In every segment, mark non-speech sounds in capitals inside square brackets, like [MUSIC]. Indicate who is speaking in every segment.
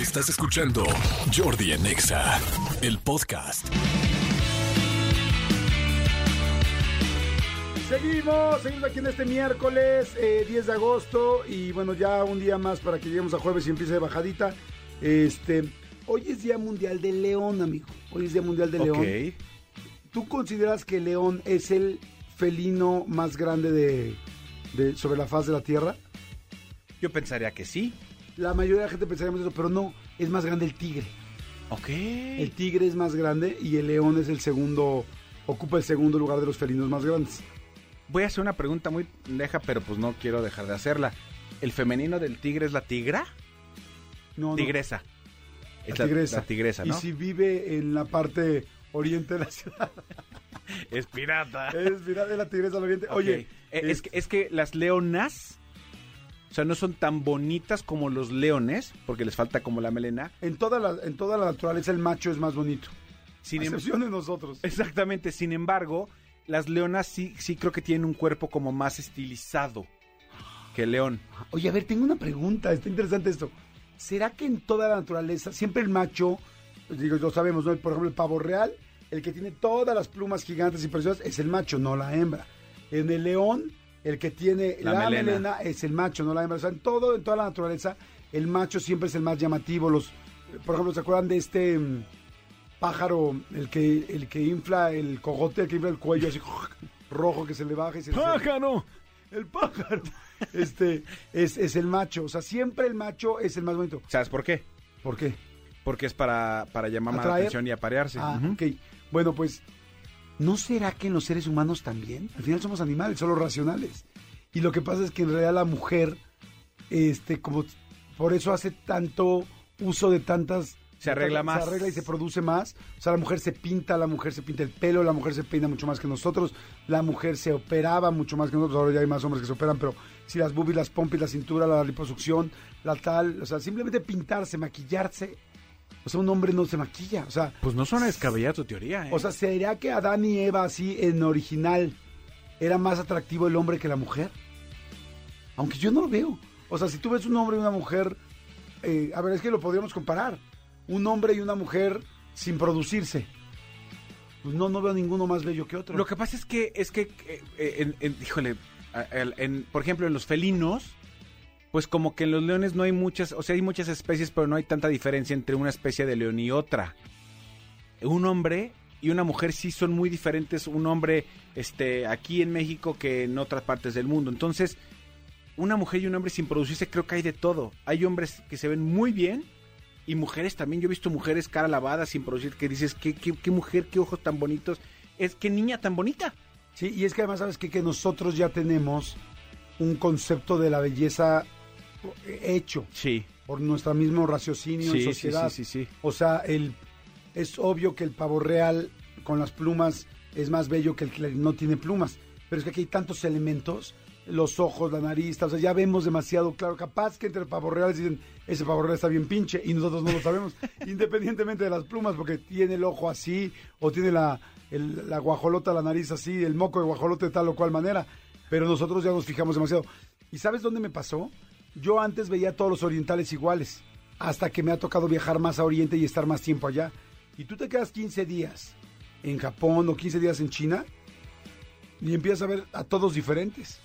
Speaker 1: Estás escuchando Jordi en Exa, el podcast.
Speaker 2: Seguimos, seguimos aquí en este miércoles eh, 10 de agosto y bueno, ya un día más para que lleguemos a jueves y empiece de bajadita. Este, hoy es Día Mundial del León, amigo. Hoy es Día Mundial del León. ¿Tú consideras que el león es el felino más grande de, de- sobre la faz de la Tierra?
Speaker 3: Yo pensaría que sí.
Speaker 2: La mayoría de la gente pensaríamos eso, pero no, es más grande el tigre.
Speaker 3: Ok.
Speaker 2: El tigre es más grande y el león es el segundo, ocupa el segundo lugar de los felinos más grandes.
Speaker 3: Voy a hacer una pregunta muy pendeja, pero pues no quiero dejar de hacerla. ¿El femenino del tigre es la tigra?
Speaker 2: No, no,
Speaker 3: Tigresa.
Speaker 2: la
Speaker 3: Es
Speaker 2: tigresa.
Speaker 3: La, tigresa, ¿no?
Speaker 2: Y si vive en la parte oriente de la ciudad. [LAUGHS]
Speaker 3: Es pirata.
Speaker 2: Es, mira, de la tigresa al oriente. Oye,
Speaker 3: Eh, es, que, es que las leonas, o sea, no son tan bonitas como los leones, porque les falta como la melena.
Speaker 2: en toda la, en toda la naturaleza el macho es más bonito.
Speaker 3: Sin
Speaker 2: a
Speaker 3: em-
Speaker 2: excepción de nosotros.
Speaker 3: Exactamente, sin embargo, las leonas sí, sí creo que tienen un cuerpo como más estilizado que el león.
Speaker 2: Oye, a ver, tengo una pregunta, está interesante esto. ¿Será que en toda la naturaleza siempre el macho, digo, lo sabemos, ¿no? Por ejemplo, el pavo real, el que tiene todas las plumas gigantes y preciosas es el macho, no la hembra. En el león, el que tiene
Speaker 3: La
Speaker 2: la,
Speaker 3: melena.
Speaker 2: melena. es el macho, no la hembra. O sea, en todo, en toda la naturaleza, el macho siempre es el más llamativo. Los, por ejemplo, ¿se acuerdan de este mm, pájaro, el que, el que infla el cogote, el que infla el cuello así [LAUGHS] rojo que se le baja y se
Speaker 3: ¡Pájaro!
Speaker 2: el pájaro. [LAUGHS] Este es, es el macho. O sea, siempre el macho es el más bonito.
Speaker 3: ¿Sabes por qué?
Speaker 2: ¿Por qué?
Speaker 3: Porque es para, para llamar más la atención y aparearse.
Speaker 2: Ah, ok. Bueno, pues, ¿no será que en los seres humanos también? Al final somos animales, solo racionales. Y lo que pasa es que en realidad la mujer, este, como por eso hace tanto uso de tantas.
Speaker 3: Se arregla más.
Speaker 2: Se arregla y se produce más. O sea, la mujer se pinta, la mujer se pinta el pelo, la mujer se peina mucho más que nosotros, la mujer se operaba mucho más que nosotros. Ahora ya hay más hombres que se operan, pero si las boobies, las pompis, la cintura, la liposucción, la tal, o sea, simplemente pintarse, maquillarse. O sea, un hombre no se maquilla. O sea,
Speaker 3: Pues no suena descabellada tu teoría, ¿eh?
Speaker 2: o sea, ¿sería que Adán y Eva así en original era más atractivo el hombre que la mujer? Aunque yo no lo veo. O sea, si tú ves un hombre y una mujer, eh, a ver, es que lo podríamos comparar. Un hombre y una mujer sin producirse. Pues no, no veo ninguno más bello que otro.
Speaker 3: Lo que pasa es que, es que, eh, eh, en- en- híjole, en- por ejemplo, en los felinos, pues como que en los leones no hay muchas, o sea, hay muchas especies, pero no hay tanta diferencia entre una especie de león y otra. Un hombre y una mujer sí son muy diferentes, un hombre este, aquí en México que en otras partes del mundo. Entonces, una mujer y un hombre sin producirse creo que hay de todo. Hay hombres que se ven muy bien y mujeres también. Yo he visto mujeres cara lavada sin producir que dices, qué, qué, qué mujer, qué ojos tan bonitos. Es que niña tan bonita.
Speaker 2: Sí, y es que además, ¿sabes qué? Que nosotros ya tenemos un concepto de la belleza hecho
Speaker 3: Sí.
Speaker 2: por nuestro mismo raciocinio
Speaker 3: Sí,
Speaker 2: en
Speaker 3: sí,
Speaker 2: sociedad.
Speaker 3: sí, sí, sí.
Speaker 2: O sea, el, es obvio que el pavo real con las plumas es más bello que el que no tiene plumas. Pero es que aquí hay tantos elementos, los ojos, la nariz, o sea, ya vemos demasiado claro. Capaz que entre pavos reales dicen, ese pavo real está bien pinche, y nosotros no lo sabemos, [LAUGHS] independientemente de las plumas, porque tiene el ojo así, o tiene la, el- la guajolota, la nariz así, el moco de guajolote de tal o cual manera. Pero nosotros ya nos fijamos demasiado. ¿Y sabes dónde me pasó? Yo antes veía a todos los orientales iguales, hasta que me ha tocado viajar más a Oriente y estar más tiempo allá. Y tú te quedas 15 días en Japón o 15 días en China y empiezas a ver a todos diferentes.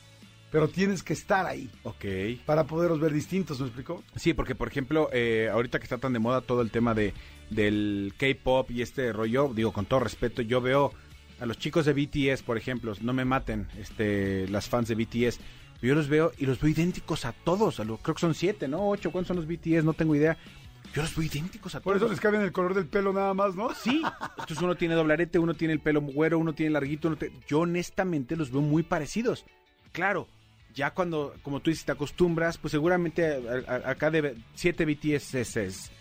Speaker 2: Pero tienes que estar ahí
Speaker 3: Ok.
Speaker 2: para poderlos ver distintos, ¿me explicó?
Speaker 3: Sí, porque por ejemplo, eh, ahorita que está tan de moda todo el tema de del K-pop y este rollo, digo con todo respeto, yo veo a los chicos de BTS, por ejemplo, no me maten, este, las fans de BTS, yo los veo y los veo idénticos a todos, a lo- creo que son siete, ¿no? Ocho, ¿cuántos son los BTS? No tengo idea. Yo los veo idénticos a
Speaker 2: Por
Speaker 3: todos.
Speaker 2: eso les cambian el color del pelo nada más, ¿no?
Speaker 3: Sí, entonces uno tiene doblarete, uno tiene el pelo güero, uno tiene larguito. Uno te- Yo honestamente los veo muy parecidos. Claro, ya cuando, como tú dices, te acostumbras, pues seguramente a- a- acá de siete BTS es-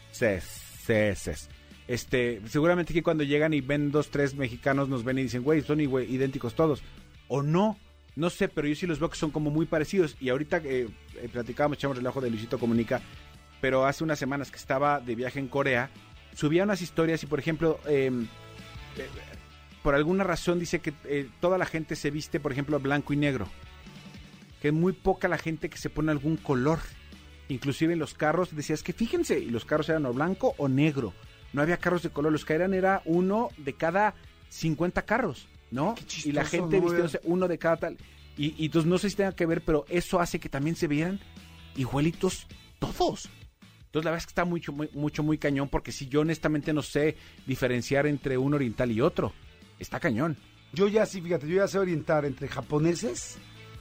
Speaker 3: este, seguramente que cuando llegan y ven dos, tres mexicanos nos ven y dicen, güey, son idénticos todos. O no, no sé, pero yo sí los veo son como muy parecidos. Y ahorita eh, eh, platicábamos, echamos relajo de Luisito Comunica, pero hace unas semanas que estaba de viaje en Corea, subía unas historias y, por ejemplo, eh, eh, por alguna razón dice que eh, toda la gente se viste, por ejemplo, blanco y negro. Que muy poca la gente que se pone algún color. inclusive en los carros decías que fíjense, y los carros eran o blanco o negro. No había carros de color, los que eran era uno de cada 50 carros, ¿no?
Speaker 2: Chistoso,
Speaker 3: y la gente
Speaker 2: ¿no?
Speaker 3: vistiéndose uno de cada tal. Y, y entonces no sé si tenga que ver, pero eso hace que también se vieran igualitos todos. Entonces la verdad es que está mucho, muy, mucho, muy cañón, porque si yo honestamente no sé diferenciar entre un oriental y otro, está cañón.
Speaker 2: Yo ya sí, fíjate, yo ya sé orientar entre japoneses,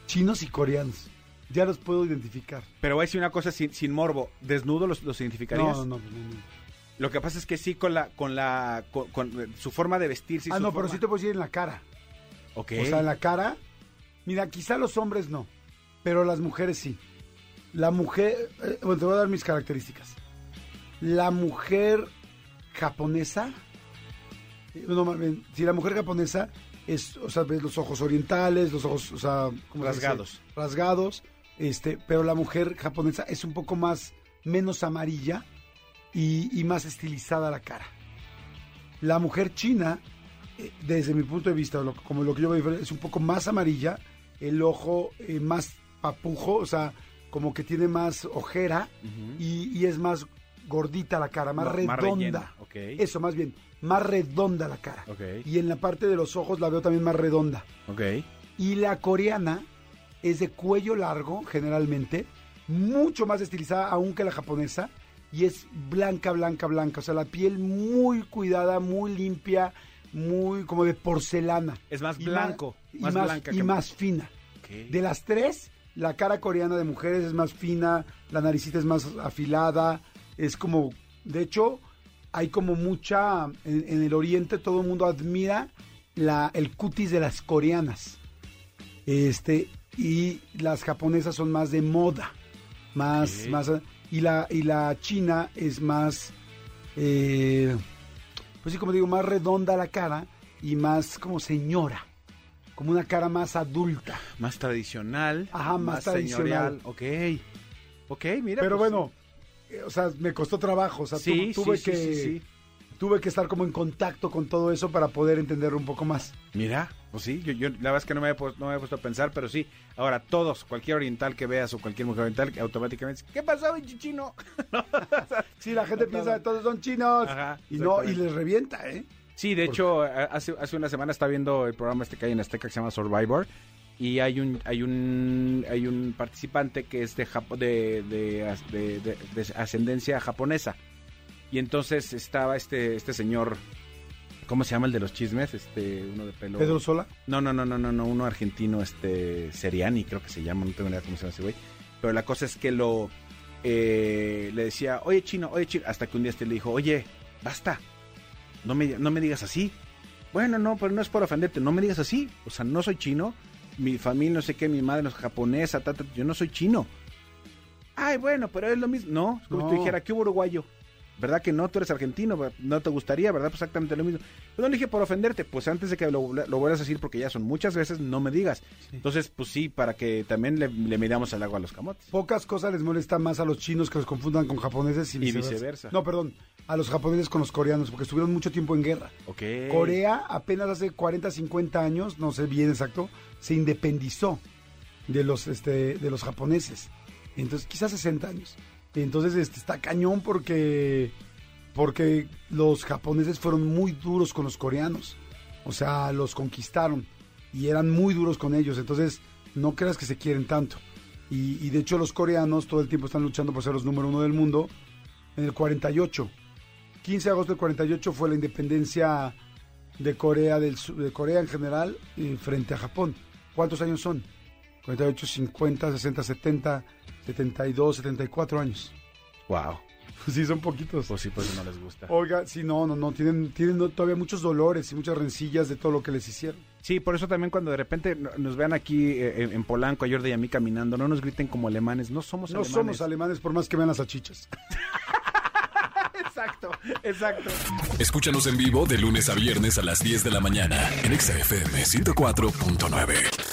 Speaker 2: chinos y coreanos. Ya los puedo identificar.
Speaker 3: Pero voy a decir una cosa sin, sin morbo, ¿desnudo los, los identificarías?
Speaker 2: No, no, no, no, no.
Speaker 3: Lo que pasa es que sí con la, con la, con, con su forma de vestirse. y
Speaker 2: Ah, no, pero sí te puedo decir en la cara.
Speaker 3: Ok.
Speaker 2: O sea, en la cara. Mira, quizá los hombres no, pero las mujeres sí. La mujer, eh, bueno, te voy a dar mis características. La mujer japonesa, eh, no, si la mujer japonesa es, o sea, ves los ojos orientales, los ojos, o sea, ¿cómo se dice?
Speaker 3: Rasgados.
Speaker 2: rasgados, este, pero la mujer japonesa es un poco más, menos amarilla y, y más estilizada la cara. La mujer china, eh, desde mi punto de vista, como lo que yo veo, es un poco más amarilla, el ojo eh, más papujo, o sea, como que tiene más ojera y, y es más gordita la cara, más redonda. Eso, más bien, más redonda la cara. Y en la parte de los ojos la veo también más redonda. Y la coreana es de cuello largo, generalmente, mucho más estilizada aún que la japonesa, y es blanca, blanca, blanca. O sea, la piel muy cuidada, muy limpia, muy como de porcelana.
Speaker 3: Es más blanco,
Speaker 2: y
Speaker 3: más
Speaker 2: más,
Speaker 3: blanca
Speaker 2: y
Speaker 3: que-
Speaker 2: más fina. De las tres, la cara coreana de mujeres es más fina, la naricita es más afilada, es como, de hecho, hay como mucha, en, en el oriente todo el mundo admira la, el cutis de las coreanas. Este, y las japonesas son más de moda, más, más, y la, y la china es más, eh, pues sí, como digo, más redonda la cara y más como señora, como una cara más adulta.
Speaker 3: Más tradicional.
Speaker 2: Ajá, más tradicional.
Speaker 3: señorial. Ok. Ok, mira.
Speaker 2: Pero
Speaker 3: pues,
Speaker 2: bueno, eh, o sea, me costó trabajo, o sea, tu-
Speaker 3: Sí,
Speaker 2: tuve
Speaker 3: sí,
Speaker 2: que. Tuve que estar como en contacto con todo eso para poder entenderlo un poco más.
Speaker 3: Mira, pues sí, yo, yo la verdad es que no me, había puesto, no me había puesto a pensar, pero sí. Ahora, todos, cualquier oriental que veas o cualquier mujer oriental, automáticamente, ¿qué pasó, chino? [LAUGHS]
Speaker 2: Sí, la gente piensa que todos son chinos
Speaker 3: Ajá,
Speaker 2: y no y les revienta, ¿eh?
Speaker 3: Sí, de hecho, hace, hace una semana estaba viendo el programa este que hay en Azteca que se llama Survivor y hay un hay un hay un participante que es de Japo- de- de ascendencia japonesa y entonces estaba este este señor ¿cómo se llama el de los chismes? Este uno de pelo
Speaker 2: Pedro Sola.
Speaker 3: no, no, no, no, no, no, uno argentino, este, Seriani, creo que se llama, no tengo idea cómo se llama ese güey. Pero la cosa es que lo, eh, le decía, oye chino, oye chino, hasta que un día este le dijo, oye, basta, no me, no me digas así. Bueno, no, pero no es por ofenderte, no me digas así. O sea, no soy chino, mi familia no sé qué, mi madre no es japonesa, ta, ta, yo no soy chino. Ay, bueno, pero es lo mismo. No, es como si
Speaker 2: No.
Speaker 3: te dijera, ¿qué hubo, uruguayo? ¿Verdad que no? Tú eres argentino, no te gustaría, ¿verdad? Pues exactamente lo mismo. Pero no le dije por ofenderte, pues antes de que lo, lo vuelvas a decir, porque ya son muchas veces, no me digas. Entonces, pues sí, para que también le, le midamos el agua a los camotes.
Speaker 2: Pocas cosas les molesta más a los chinos que los confundan con japoneses y
Speaker 3: Y
Speaker 2: viceversa.
Speaker 3: viceversa.
Speaker 2: No, perdón, a los japoneses con los coreanos porque estuvieron mucho tiempo en guerra.
Speaker 3: Ok.
Speaker 2: Corea apenas hace 40, 50 años, no sé bien exacto, se independizó de los, este, de los japoneses. Entonces, quizás 60 años. Entonces, este, está cañón porque, porque los japoneses fueron muy duros con los coreanos. O sea, los conquistaron y eran muy duros con ellos. Entonces, no creas que se quieren tanto. Y, y de hecho, los coreanos todo el tiempo están luchando por ser los número uno del mundo. En el 48, 15 de agosto del 48 fue la independencia de Corea del de Corea en general frente a Japón. ¿Cuántos años son? 48, 50, 60, 70, 72, 74 años.
Speaker 3: Wow. [LAUGHS]
Speaker 2: Sí, son poquitos.
Speaker 3: Pues sí, pues no les gusta.
Speaker 2: Oiga, sí, no, no, no, tienen, tienen no- todavía muchos dolores y muchas rencillas de todo lo que les hicieron.
Speaker 3: Sí, por eso también cuando de repente no- nos vean aquí eh, en, en Polanco, a Jordi y a mí caminando, no nos griten como alemanes, no somos
Speaker 2: No
Speaker 3: alemanes.
Speaker 2: somos alemanes por más que vean las salchichas. [LAUGHS]
Speaker 3: Exacto, exacto.
Speaker 1: Escúchanos en vivo de lunes a viernes a las 10 de la mañana en Exa FM 104.9.